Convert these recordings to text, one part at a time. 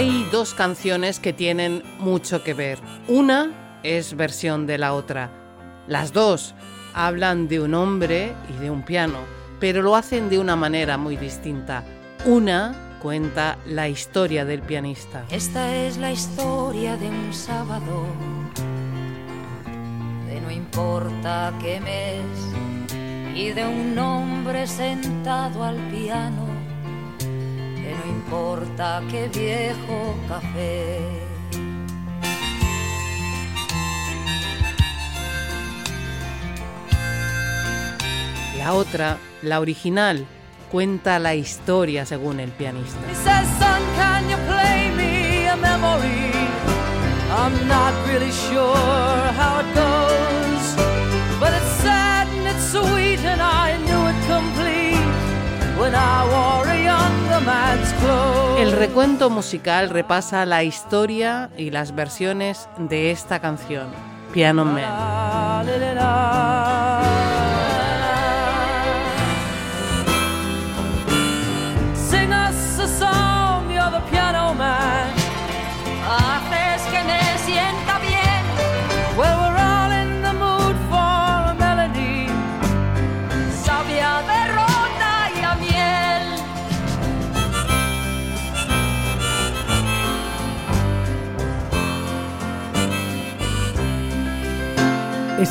Hay dos canciones que tienen mucho que ver. Una es versión de la otra. Las dos hablan de un hombre y de un piano, pero lo hacen de una manera muy distinta. Una cuenta la historia del pianista. Esta es la historia de un sábado, de no importa qué mes, y de un hombre sentado al piano, importa qué viejo café. La otra, la original, cuenta la historia según el pianista. Says, El recuento musical repasa la historia y las versiones de esta canción, Piano Man.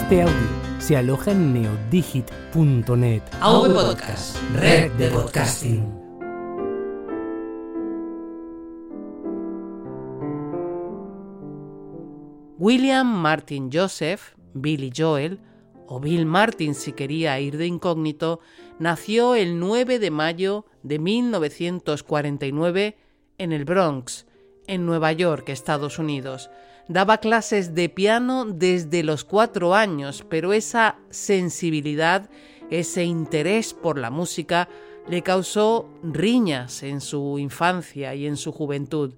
Este audio se aloja en neodigit.net. AV Podcast, red de podcasting. William Martin Joseph, Billy Joel, o Bill Martin si quería ir de incógnito, nació el 9 de mayo de 1949 en el Bronx, en Nueva York, Estados Unidos. Daba clases de piano desde los cuatro años, pero esa sensibilidad, ese interés por la música, le causó riñas en su infancia y en su juventud.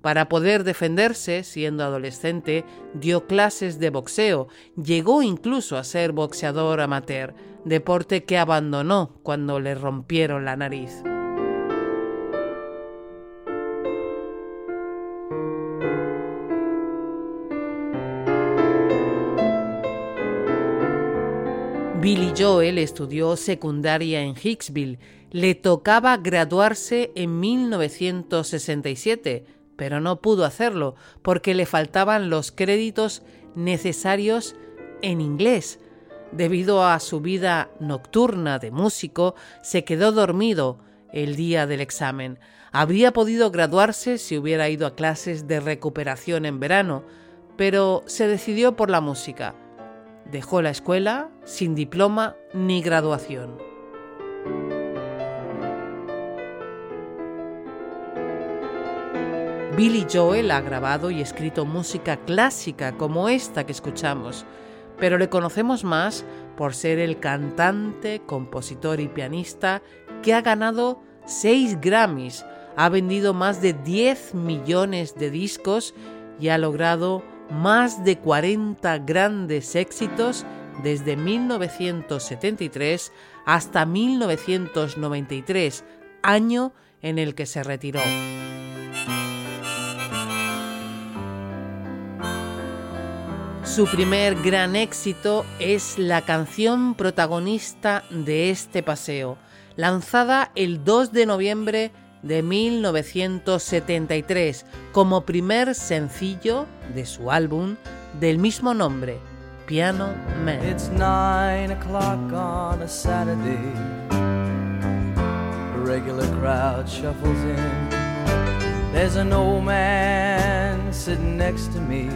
Para poder defenderse, siendo adolescente, dio clases de boxeo, llegó incluso a ser boxeador amateur, deporte que abandonó cuando le rompieron la nariz. Billy Joel estudió secundaria en Hicksville. Le tocaba graduarse en 1967, pero no pudo hacerlo porque le faltaban los créditos necesarios en inglés. Debido a su vida nocturna de músico, se quedó dormido el día del examen. Habría podido graduarse si hubiera ido a clases de recuperación en verano, pero se decidió por la música. Dejó la escuela sin diploma ni graduación. Billy Joel ha grabado y escrito música clásica como esta que escuchamos, pero le conocemos más por ser el cantante, compositor y pianista que ha ganado 6 Grammys, ha vendido más de 10 millones de discos y ha logrado más de 40 grandes éxitos desde 1973 hasta 1993, año en el que se retiró. Su primer gran éxito es la canción protagonista de este paseo, lanzada el 2 de noviembre de 1973 como primer sencillo de su álbum del mismo nombre, Piano Man. It's nine o'clock on a Saturday. A regular crowd shuffles in. There's an old man sitting next to me,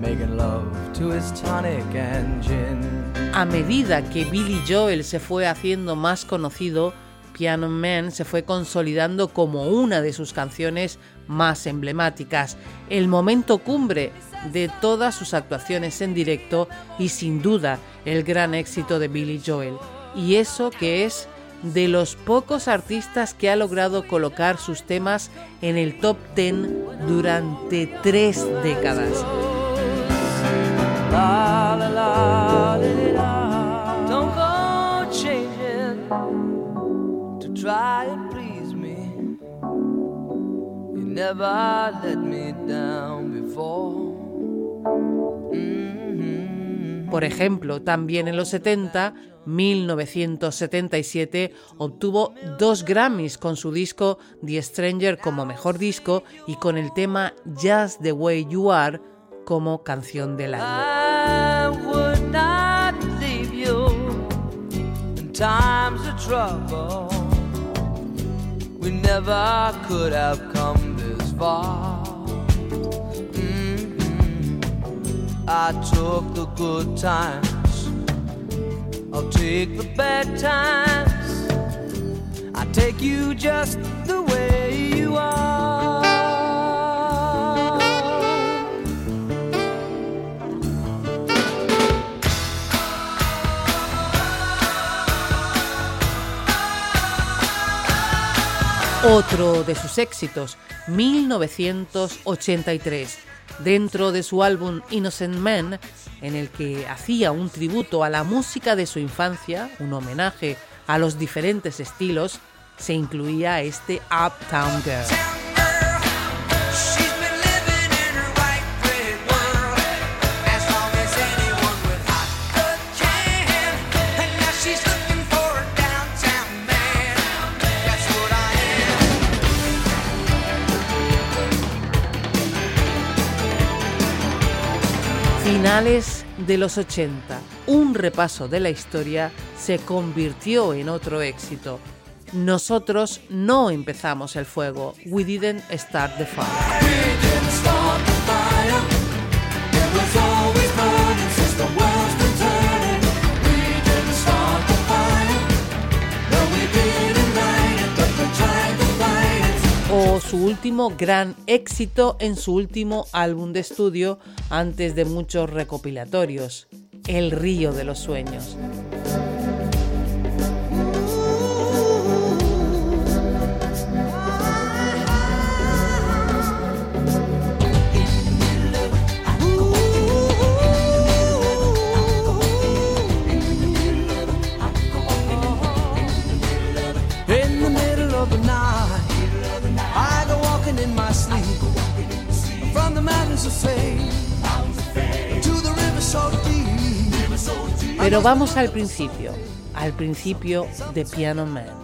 making love to his tonic and gin. A medida que Billy Joel se fue haciendo más conocido, Piano Man se fue consolidando como una de sus canciones más emblemáticas, el momento cumbre de todas sus actuaciones en directo y sin duda el gran éxito de Billy Joel. Y eso que es de los pocos artistas que ha logrado colocar sus temas en el top 10 durante tres décadas. Por ejemplo, también en los 70, 1977, obtuvo dos Grammys con su disco The Stranger como mejor disco y con el tema Just the Way You Are como canción del año. I took the good times, I'll take the bad times. I take you just the way you are. Otro de sus éxitos, 1983 dentro de su álbum Innocent Man, en el que hacía un tributo a la música de su infancia, un homenaje a los diferentes estilos, se incluía este Uptown Girl. Finales de los 80, un repaso de la historia se convirtió en otro éxito. Nosotros no empezamos el fuego. We didn't start the fire. Su último gran éxito en su último álbum de estudio antes de muchos recopilatorios, El río de los sueños. Pero vamos al principio, al principio de Piano Man.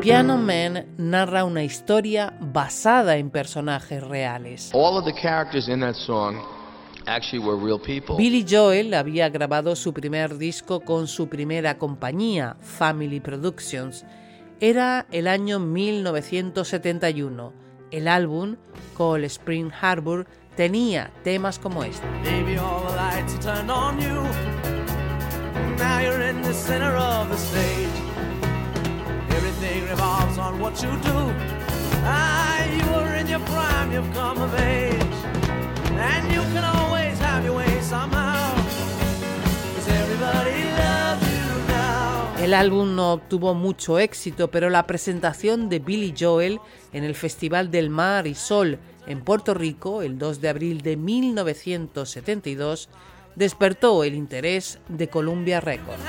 Piano Man narra una historia basada en personajes reales. All of the characters in that song Billy Joel había grabado su primer disco con su primera compañía, Family Productions. Era el año 1971. El álbum, Call Spring Harbor, tenía temas como este. El álbum no obtuvo mucho éxito, pero la presentación de Billy Joel en el Festival del Mar y Sol en Puerto Rico el 2 de abril de 1972 despertó el interés de Columbia Records.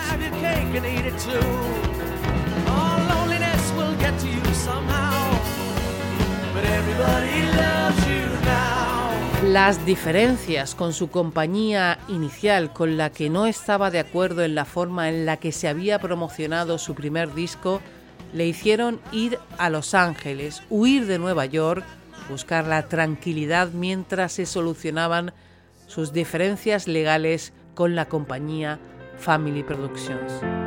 Las diferencias con su compañía inicial, con la que no estaba de acuerdo en la forma en la que se había promocionado su primer disco, le hicieron ir a Los Ángeles, huir de Nueva York, buscar la tranquilidad mientras se solucionaban sus diferencias legales con la compañía Family Productions.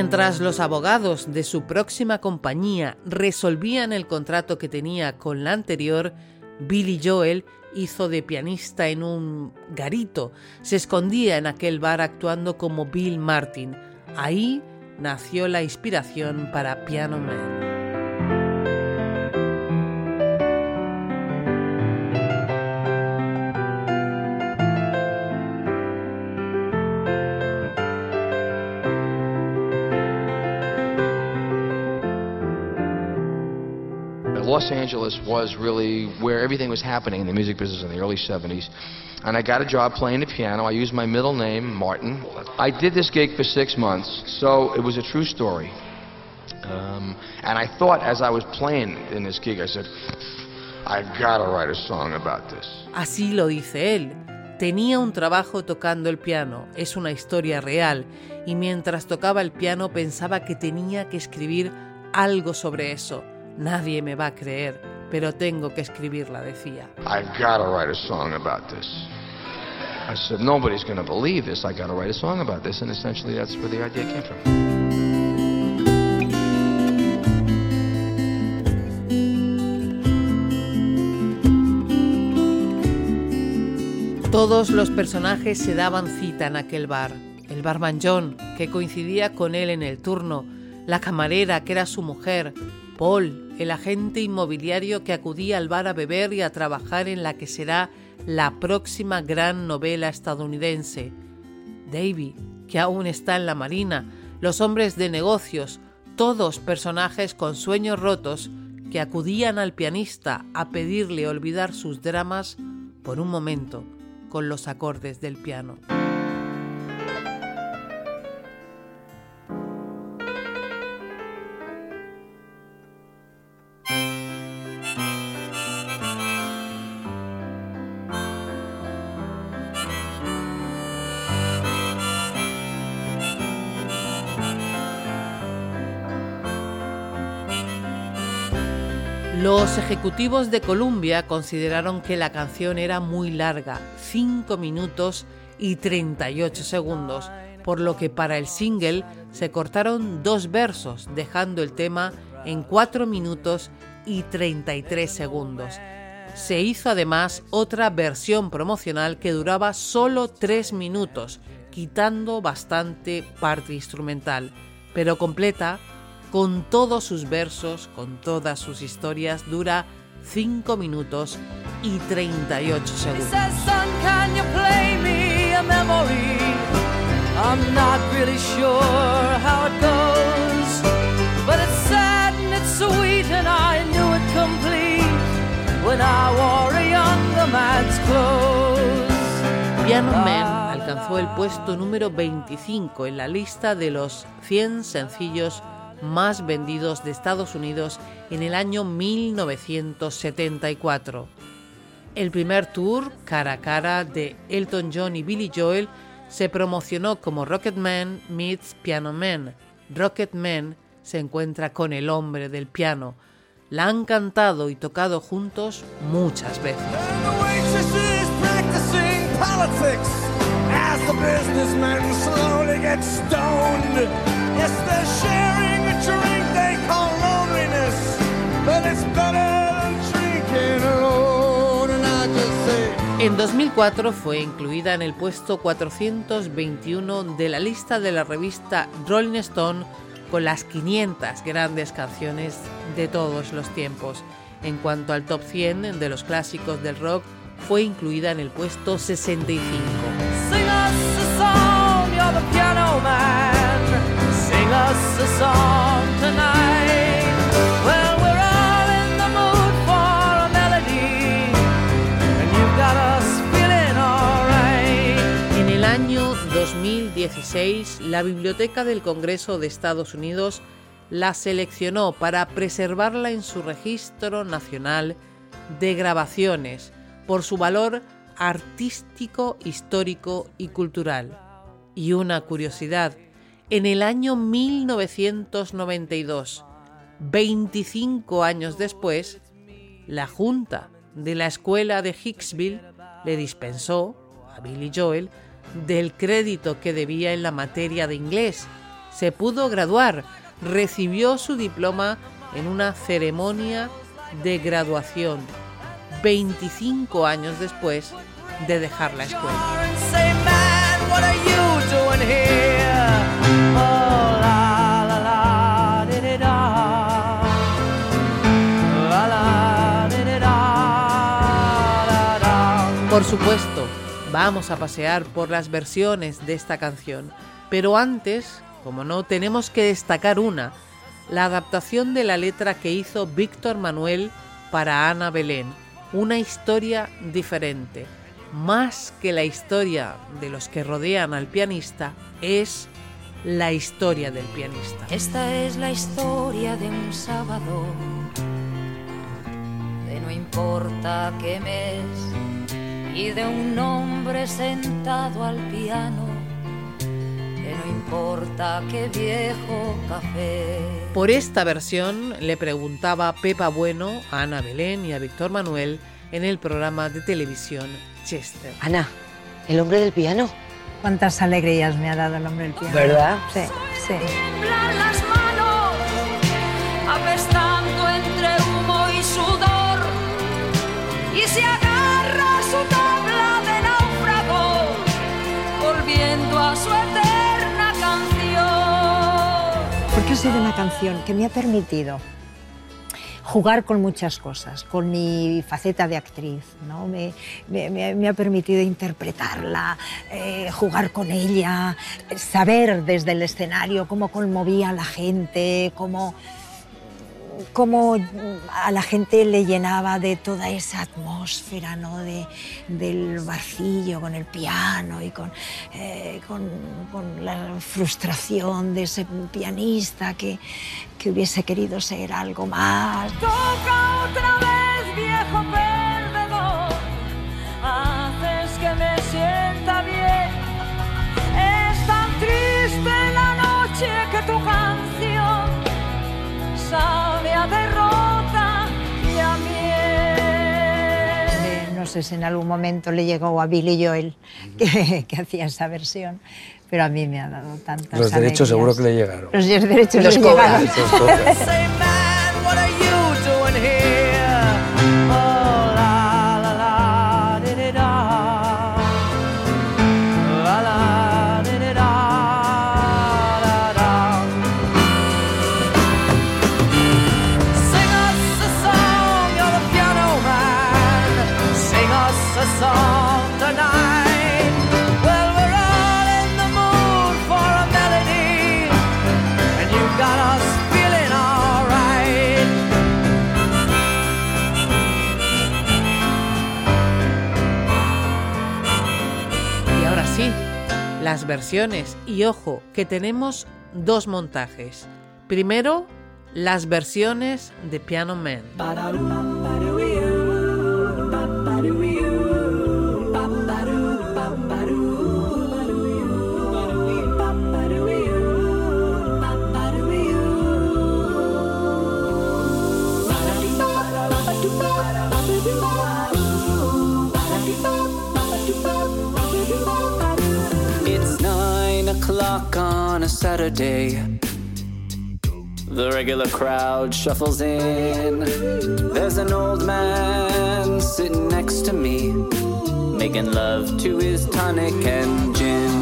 Mientras los abogados de su próxima compañía resolvían el contrato que tenía con la anterior, Billy Joel hizo de pianista en un garito. Se escondía en aquel bar actuando como Bill Martin. Ahí nació la inspiración para Piano Man. Los Angeles was really where everything was happening in the music business in the early 70s. And I got a job playing the piano. I used my middle name, Martin. I did this gig for six months, so it was a true story. Um, and I thought as I was playing in this gig, I said, I gotta write a song about this. Así lo dice él. Tenía un trabajo tocando el piano, es una historia real, y mientras tocaba el piano pensaba que tenía que escribir algo sobre eso. Nadie me va a creer, pero tengo que escribirla, decía. I gotta write a song about this. I said, nobody's gonna believe this. I gotta write a song about this. And essentially, that's where the idea came from. Todos los personajes se daban cita en aquel bar. El barman John, que coincidía con él en el turno, la camarera, que era su mujer, Paul, el agente inmobiliario que acudía al bar a beber y a trabajar en la que será la próxima gran novela estadounidense. Davy, que aún está en la marina, los hombres de negocios, todos personajes con sueños rotos que acudían al pianista a pedirle olvidar sus dramas por un momento con los acordes del piano. Ejecutivos de Columbia consideraron que la canción era muy larga, 5 minutos y 38 segundos, por lo que para el single se cortaron dos versos, dejando el tema en 4 minutos y 33 segundos. Se hizo además otra versión promocional que duraba solo 3 minutos, quitando bastante parte instrumental, pero completa con todos sus versos, con todas sus historias, dura 5 minutos y 38 segundos. Piano Man alcanzó el puesto número 25 en la lista de los 100 sencillos más vendidos de Estados Unidos en el año 1974. El primer tour cara a cara de Elton John y Billy Joel se promocionó como Rocket Man meets Piano Man. Rocket Man se encuentra con el hombre del piano. La han cantado y tocado juntos muchas veces. En 2004 fue incluida en el puesto 421 de la lista de la revista Rolling Stone con las 500 grandes canciones de todos los tiempos. En cuanto al top 100 de los clásicos del rock, fue incluida en el puesto 65. 2016, la Biblioteca del Congreso de Estados Unidos la seleccionó para preservarla en su registro nacional de grabaciones por su valor artístico, histórico y cultural. Y una curiosidad, en el año 1992, 25 años después, la Junta de la Escuela de Hicksville le dispensó a Billy Joel del crédito que debía en la materia de inglés. Se pudo graduar, recibió su diploma en una ceremonia de graduación 25 años después de dejar la escuela. Por supuesto, vamos a pasear por las versiones de esta canción, pero antes, como no, tenemos que destacar una, la adaptación de la letra que hizo Víctor Manuel para Ana Belén, una historia diferente. Más que la historia de los que rodean al pianista, es la historia del pianista. Esta es la historia de un sábado, de no importa qué mes y de un hombre sentado al piano, que no importa qué viejo café. Por esta versión le preguntaba Pepa Bueno a Ana Belén y a Víctor Manuel en el programa de televisión Chester. Ana, el hombre del piano. Cuántas alegrías me ha dado el hombre del piano. ¿Verdad? Sí, sí. Sido una canción que me ha permitido jugar con muchas cosas, con mi faceta de actriz. ¿no? Me, ha permitido interpretarla, eh, jugar con ella, saber desde el escenario cómo conmovía a la gente, cómo, cómo a la gente le llenaba de toda esa atmósfera ¿no? de, del vacío con el piano y con, eh, con, con la frustración de ese pianista que, que hubiese querido ser algo más. Toca otra vez, miel. No sé si en algún momento le llegó a Billy Joel que, que hacía esa versión, pero a mí me ha dado tantas Los derechos alegrías. seguro que le llegaron. Los derechos Los le cobran. llegaron. las versiones. Y ojo, que tenemos dos montajes. Primero, las versiones de Piano Man. On a Saturday. The regular crowd shuffles in. There's an old man sitting next to me, making love to his tonic and gin.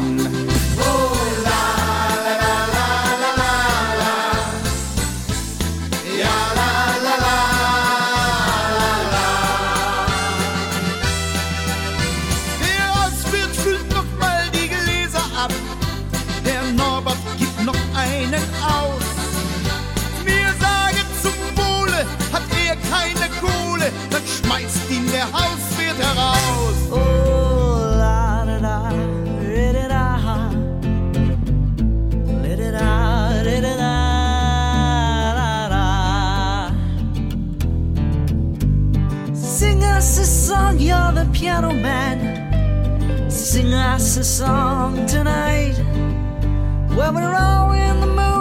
Schmeißt ihn der Hauswirt heraus. Sing us a song, you're the piano man. sing us a song tonight when we're all in the mood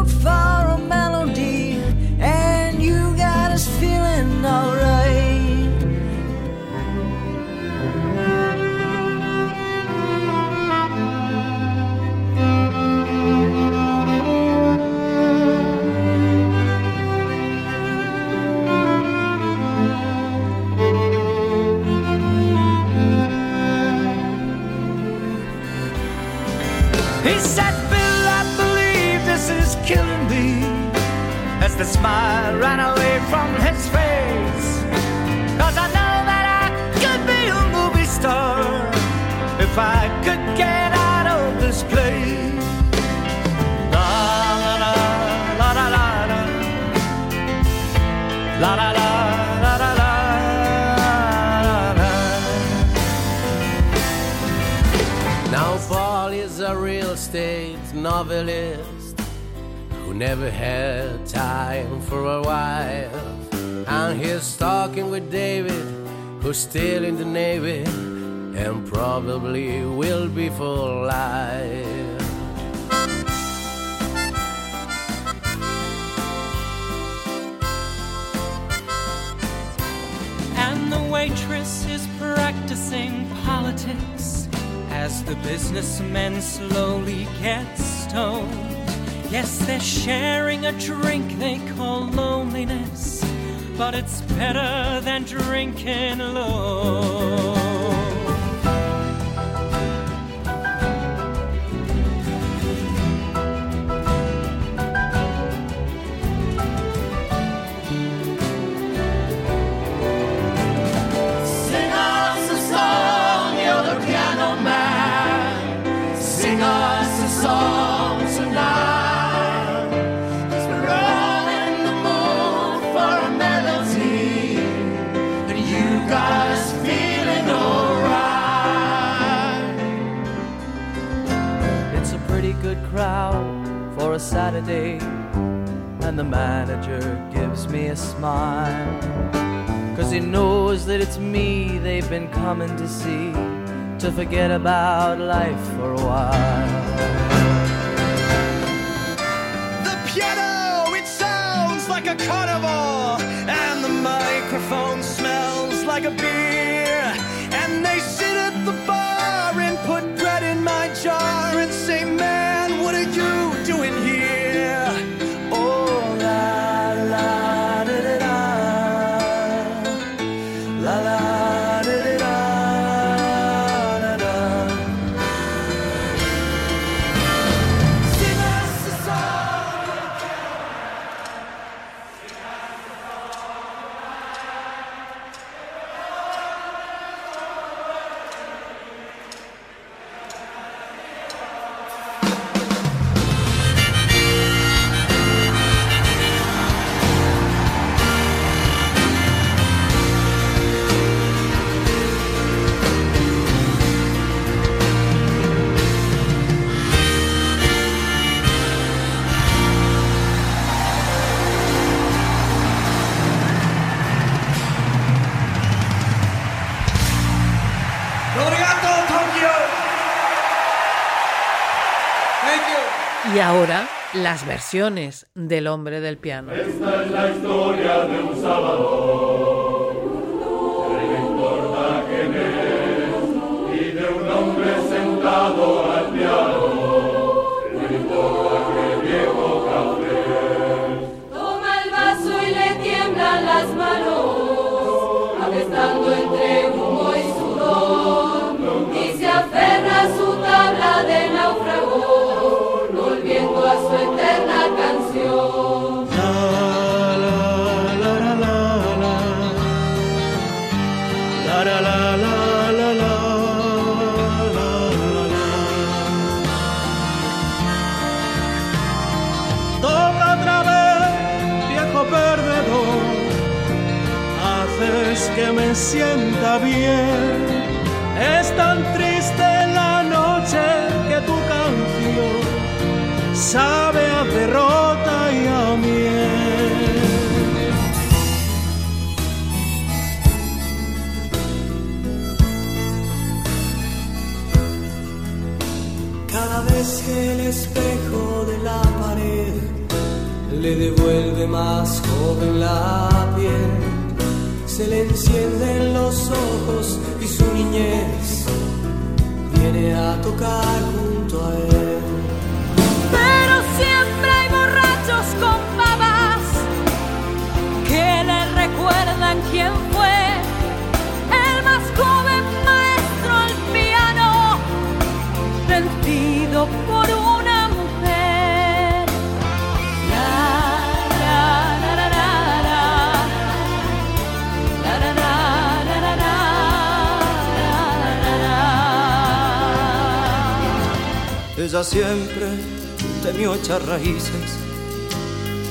the smile ran away from his face. Cause I know that I could be a movie star if I could get out of this place. La la la la la la la la la la la la la Now Paul is a real estate novelist never had time for a wife. And he's talking with David, who's still in the Navy and probably will be for life. And the waitress is practicing politics as the businessmen slowly get stoned. Yes, they're sharing a drink they call loneliness, but it's better than drinking alone. A and the manager gives me a smile. Cause he knows that it's me they've been coming to see to forget about life for a while. The piano, it sounds like a carnival, and the microphone smells like a beer. Y ahora, las versiones del hombre del piano. Esta es la historia de un sábado, sienta bien. Es tan triste la noche que tu canción sabe a derrota y a miel. Cada vez que el espejo de la pared le devuelve más joven la piel, se le encienden los ojos y su niñez viene a tocar junto a él. Pero siempre hay borrachos con babas que le recuerdan quién fue Ella siempre temió echar raíces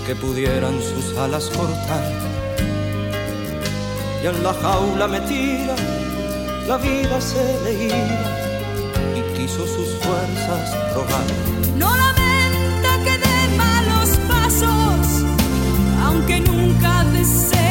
que pudieran sus alas cortar. Y en la jaula metida la vida se le iba y quiso sus fuerzas probar. No lamenta que dé malos pasos, aunque nunca desea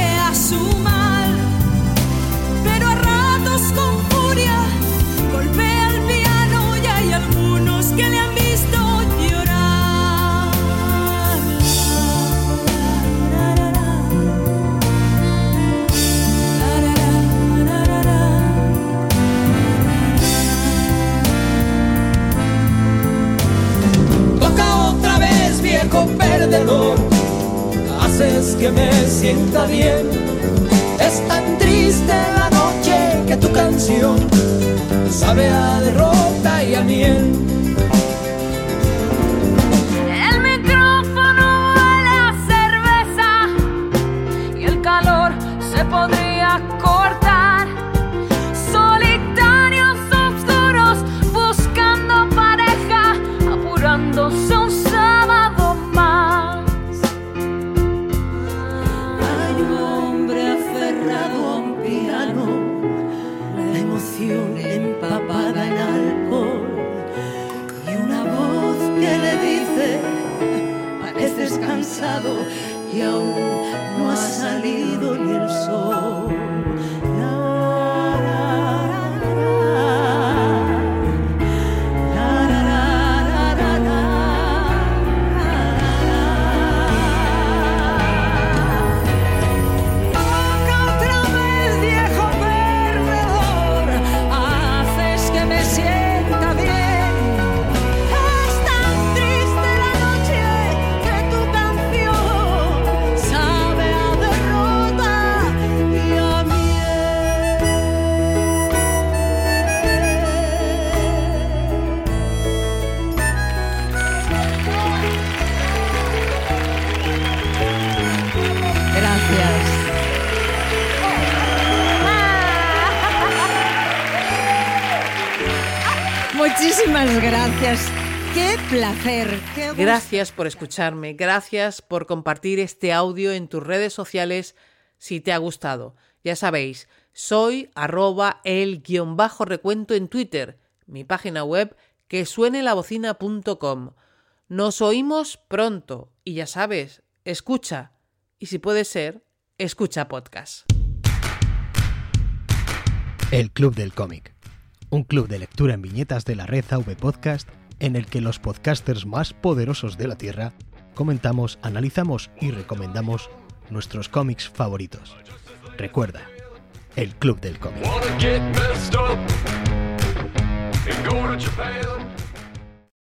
bien. Pareces cansado y aún no ha salido ni el sol. Muchísimas gracias. Qué placer. Qué. Gracias por escucharme, gracias por compartir este audio en tus redes sociales si te ha gustado. Ya sabéis, soy arroba el guion bajo recuento en Twitter, mi página web que suene la bocina.com. Nos oímos pronto y ya sabes, escucha y si puede ser, escucha podcast. El Club del Cómic. Un club de lectura en viñetas de la red AV Podcast en el que los podcasters más poderosos de la Tierra comentamos, analizamos y recomendamos nuestros cómics favoritos. Recuerda, el Club del Cómic.